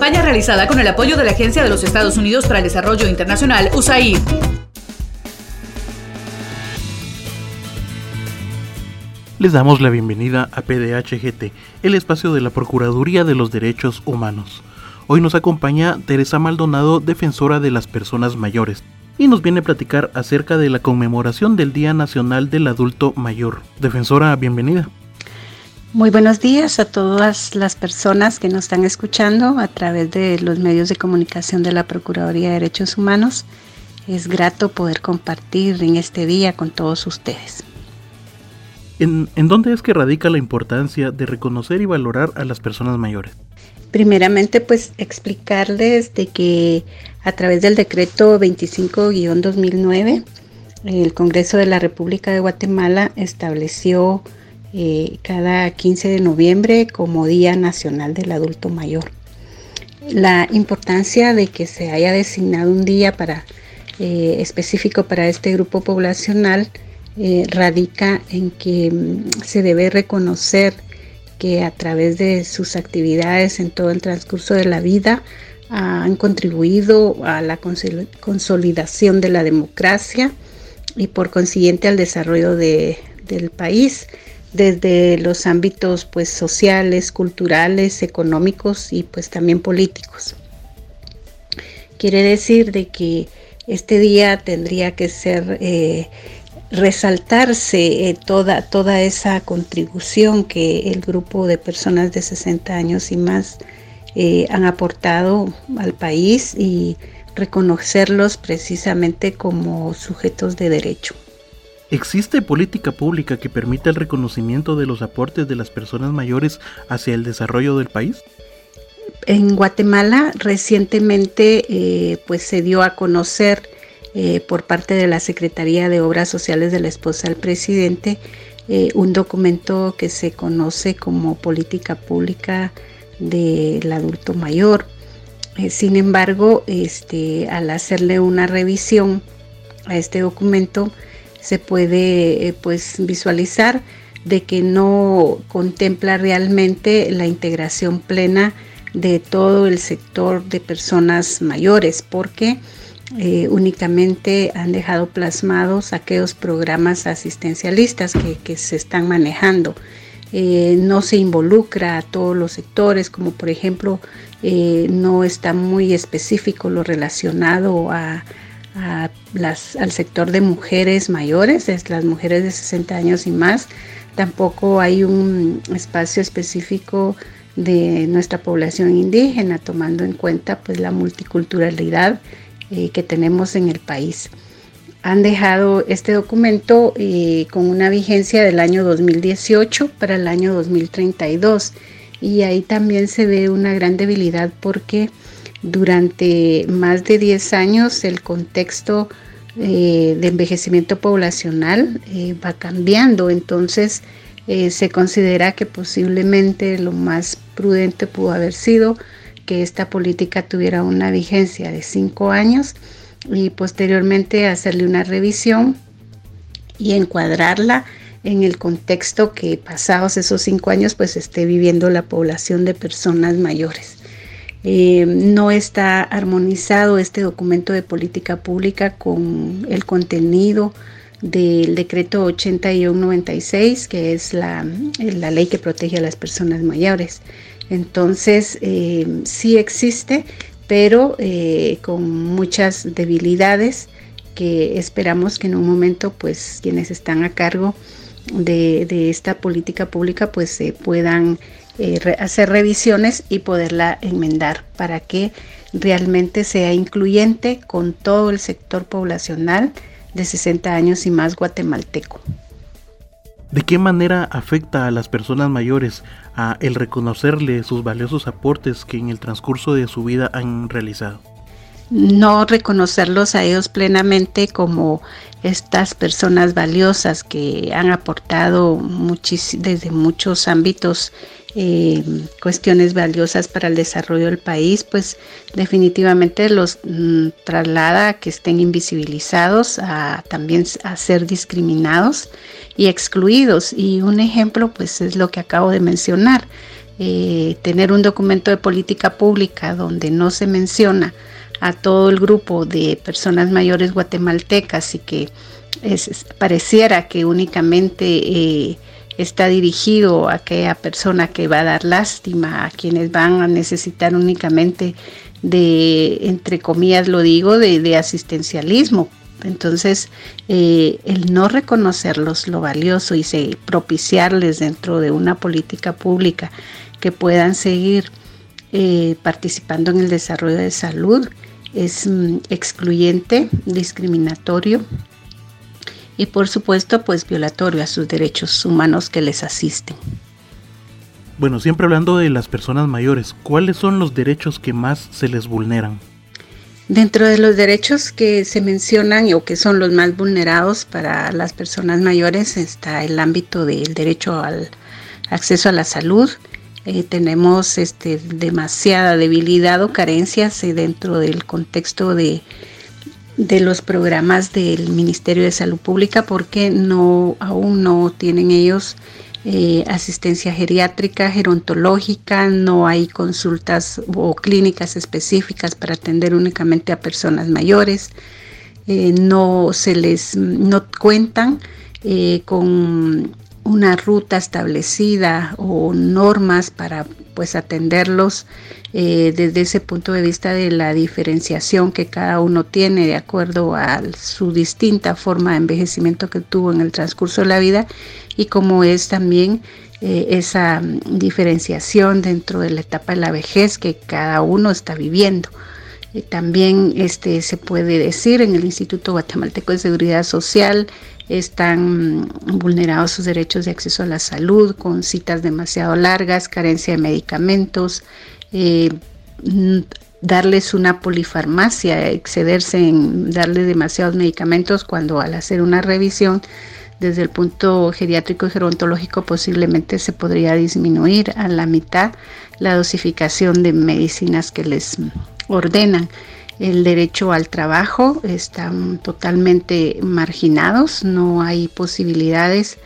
Campaña realizada con el apoyo de la Agencia de los Estados Unidos para el Desarrollo Internacional, USAID. Les damos la bienvenida a PDHGT, el espacio de la Procuraduría de los Derechos Humanos. Hoy nos acompaña Teresa Maldonado, defensora de las personas mayores, y nos viene a platicar acerca de la conmemoración del Día Nacional del Adulto Mayor. Defensora, bienvenida. Muy buenos días a todas las personas que nos están escuchando a través de los medios de comunicación de la Procuraduría de Derechos Humanos. Es grato poder compartir en este día con todos ustedes. ¿En, dónde es que radica la importancia de reconocer y valorar a las personas mayores? Primeramente, pues explicarles de que a través del decreto 25-2009, el Congreso de la República de Guatemala estableció eh, cada 15 de noviembre como Día Nacional del Adulto Mayor. La importancia de que se haya designado un día para, eh, específico para este grupo poblacional eh, radica en que mm, se debe reconocer que a través de sus actividades en todo el transcurso de la vida han contribuido a la consolidación de la democracia y por consiguiente al desarrollo del país desde los ámbitos pues sociales, culturales, económicos y pues también políticos. Quiere decir de que este día tendría que ser eh, resaltarse eh, toda, toda esa contribución que el grupo de personas de 60 años y más eh, han aportado al país y reconocerlos precisamente como sujetos de derecho. ¿Existe política pública que permita el reconocimiento de los aportes de las personas mayores hacia el desarrollo del país? En Guatemala recientemente eh, pues se dio a conocer eh, por parte de la Secretaría de Obras Sociales de la esposa del presidente eh, un documento que se conoce como política pública del adulto mayor. sin embargo, este, al hacerle una revisión a este documento, se puede eh, pues visualizar de que no contempla realmente la integración plena de todo el sector de personas mayores porque eh, únicamente han dejado plasmados aquellos programas asistencialistas que, se están manejando. Eh, no se involucra a todos los sectores, como por ejemplo no está muy específico lo relacionado a al sector de mujeres mayores, es las mujeres de 60 años y más. Tampoco hay un espacio específico de nuestra población indígena, tomando en cuenta pues la multiculturalidad eh, que tenemos en el país. Han dejado este documento eh, con una vigencia del año 2018 para el año 2032 y ahí también se ve una gran debilidad porque durante más de 10 años el contexto eh, de envejecimiento poblacional eh, va cambiando, entonces eh, se considera que posiblemente lo más prudente pudo haber sido que esta política tuviera una vigencia de 5 años y posteriormente hacerle una revisión y encuadrarla en el contexto que pasados esos cinco años pues esté viviendo la población de personas mayores. Eh, no está armonizado este documento de política pública con el contenido del decreto 8196, que es la, la, ley que protege a las personas mayores. Entonces, eh, sí existe, pero eh, con muchas debilidades que esperamos que en un momento, pues, quienes están a cargo de, de esta política pública, pues, se puedan eh, hacer revisiones y poderla enmendar para que realmente sea incluyente con todo el sector poblacional de 60 años y más guatemalteco. ¿De qué manera afecta a las personas mayores a el reconocerle sus valiosos aportes que en el transcurso de su vida han realizado? No reconocerlos a ellos plenamente como estas personas valiosas que han aportado desde muchos ámbitos cuestiones valiosas para el desarrollo del país, pues definitivamente los mm, traslada a que estén invisibilizados, a también a ser discriminados y excluidos. Y un ejemplo, pues es lo que acabo de mencionar, eh, tener un documento de política pública donde no se menciona a todo el grupo de personas mayores guatemaltecas y que pareciera que únicamente eh, está dirigido a aquella persona que va a dar lástima, a quienes van a necesitar únicamente de, entre comillas lo digo, de, asistencialismo. Entonces, eh, el no reconocerlos lo valioso y propiciarles dentro de una política pública que puedan seguir eh, participando en el desarrollo de salud es mm, excluyente, discriminatorio y por supuesto pues violatorio a sus derechos humanos que les asisten. Bueno, siempre hablando de las personas mayores, ¿cuáles son los derechos que más se les vulneran? Dentro de los derechos que se mencionan o que son los más vulnerados para las personas mayores está el ámbito del derecho al acceso a la salud. Eh, tenemos este, demasiada debilidad o carencias eh, dentro del contexto de de los programas del Ministerio de Salud Pública porque no aún no tienen ellos eh, asistencia geriátrica, gerontológica, no hay consultas o clínicas específicas para atender únicamente a personas mayores, eh, no se les no cuentan eh, con una ruta establecida o normas para pues atenderlos eh, desde ese punto de vista de la diferenciación que cada uno tiene de acuerdo a su distinta forma de envejecimiento que tuvo en el transcurso de la vida y como es también eh, esa diferenciación dentro de la etapa de la vejez que cada uno está viviendo. Eh, también este, se puede decir en el Instituto Guatemalteco de Seguridad Social están vulnerados sus derechos de acceso a la salud con citas demasiado largas, carencia de medicamentos, eh, darles una polifarmacia, excederse en darles demasiados medicamentos cuando al hacer una revisión desde el punto geriátrico y gerontológico posiblemente se podría disminuir a la mitad la dosificación de medicinas que les ordenan. El derecho al trabajo están totalmente marginados, no hay posibilidades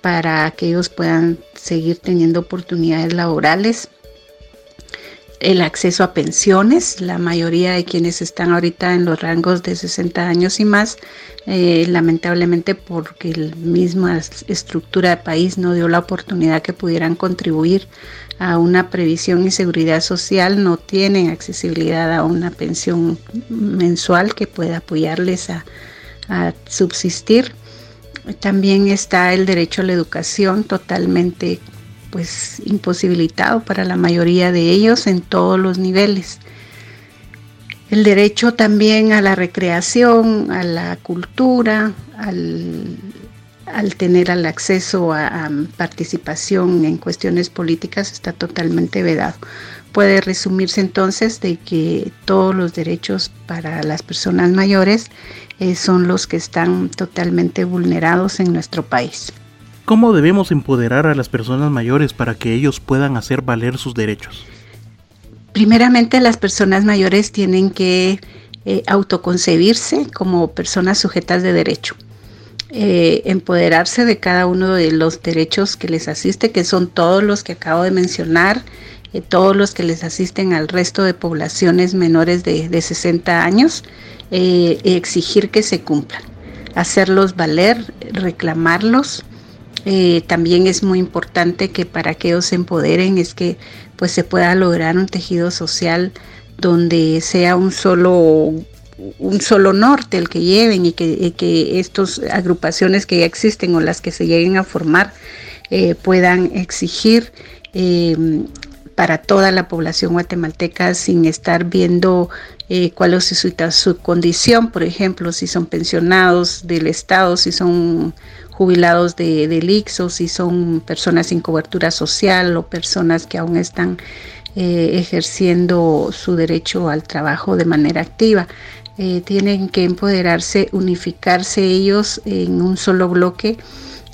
para que ellos puedan seguir teniendo oportunidades laborales el acceso a pensiones. La mayoría de quienes están ahorita en los rangos de 60 años y más, eh, lamentablemente porque la misma estructura de país no dio la oportunidad que pudieran contribuir a una previsión y seguridad social, no tienen accesibilidad a una pensión mensual que pueda apoyarles a, a subsistir. También está el derecho a la educación totalmente pues imposibilitado para la mayoría de ellos en todos los niveles. El derecho también a la recreación, a la cultura, al, tener el acceso a, participación en cuestiones políticas está totalmente vedado. Puede resumirse entonces de que todos los derechos para las personas mayores eh, son los que están totalmente vulnerados en nuestro país. ¿Cómo debemos empoderar a las personas mayores para que ellos puedan hacer valer sus derechos? Primeramente, las personas mayores tienen que eh, autoconcebirse como personas sujetas de derecho. Eh, empoderarse de cada uno de los derechos que les asiste, que son todos los que acabo de mencionar, eh, todos los que les asisten al resto de poblaciones menores de, de 60 años, exigir que se cumplan, hacerlos valer, reclamarlos eh, también es muy importante que para que ellos se empoderen es que pues se pueda lograr un tejido social donde sea un solo un solo norte el que lleven y que, que estas agrupaciones que ya existen o las que se lleguen a formar eh, puedan exigir eh, para toda la población guatemalteca sin estar viendo cuál es su, su, condición, por ejemplo, si son pensionados del Estado, si son jubilados de, del ICSO, si son personas sin cobertura social o personas que aún están eh, ejerciendo su derecho al trabajo de manera activa. Eh, tienen que empoderarse, unificarse ellos en un solo bloque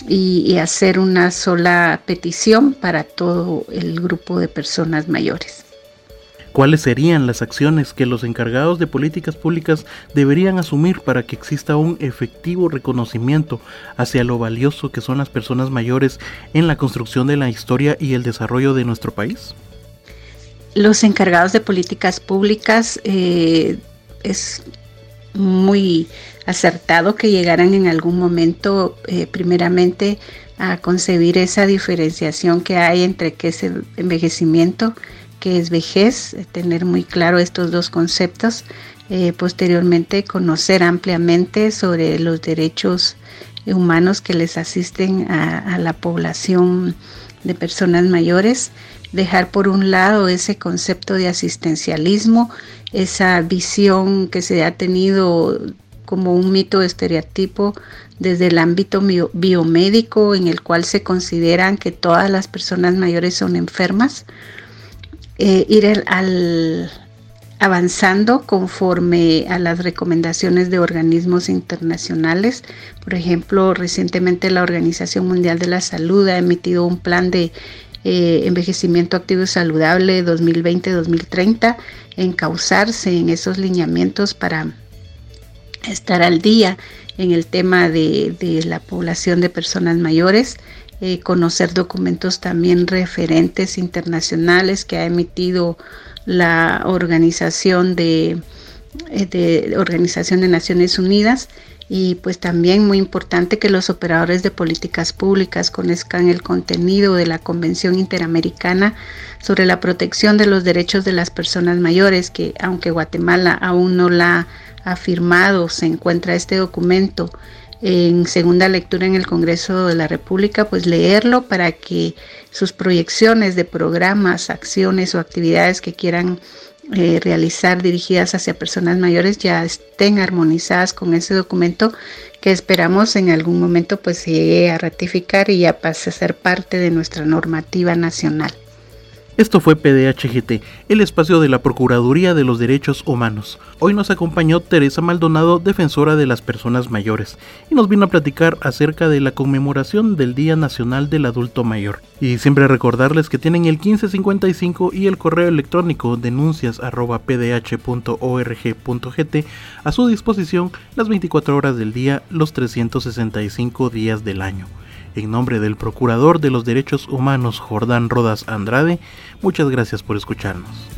y, hacer una sola petición para todo el grupo de personas mayores. ¿Cuáles serían las acciones que los encargados de políticas públicas deberían asumir para que exista un efectivo reconocimiento hacia lo valioso que son las personas mayores en la construcción de la historia y el desarrollo de nuestro país? Los encargados de políticas públicas eh, es muy acertado que llegaran en algún momento, eh, primeramente, a concebir esa diferenciación que hay entre qué es el envejecimiento, qué es vejez, eh, tener muy claro estos dos conceptos. posteriormente, conocer ampliamente sobre los derechos humanos que les asisten a la población de personas mayores dejar por un lado ese concepto de asistencialismo, esa visión que se ha tenido como un mito estereotipo desde el ámbito biomédico en el cual se consideran que todas las personas mayores son enfermas, eh, ir al, avanzando conforme a las recomendaciones de organismos internacionales. Por ejemplo, recientemente la Organización Mundial de la Salud ha emitido un plan de eh, envejecimiento activo y saludable 2020-2030, encauzarse en esos lineamientos para estar al día en el tema de, la población de personas mayores, eh, conocer documentos también referentes internacionales que ha emitido la organización de, eh, Organización de Naciones Unidas y pues también muy importante que los operadores de políticas públicas conozcan el contenido de la Convención Interamericana sobre la protección de los derechos de las personas mayores, que aunque Guatemala aún no la ha firmado, se encuentra este documento en segunda lectura en el Congreso de la República, pues leerlo para que sus proyecciones de programas, acciones o actividades que quieran eh, realizar dirigidas hacia personas mayores ya estén armonizadas con ese documento que esperamos en algún momento pues llegue a ratificar y ya pase a ser parte de nuestra normativa nacional. Esto fue PDHGT, el espacio de la Procuraduría de los Derechos Humanos. Hoy nos acompañó Teresa Maldonado, defensora de las personas mayores, y nos vino a platicar acerca de la conmemoración del Día Nacional del Adulto Mayor. Y siempre recordarles que tienen el 1555 y el correo electrónico denuncias.pdh.org.gt a su disposición las 24 horas del día, los 365 días del año. En nombre del Procurador de los Derechos Humanos Jordán Rodas Andrade, muchas gracias por escucharnos.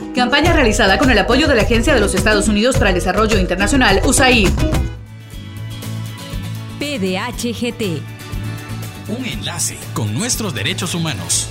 Campaña realizada con el apoyo de la Agencia de los Estados Unidos para el Desarrollo Internacional, USAID. PDHGT. Un enlace con nuestros derechos humanos.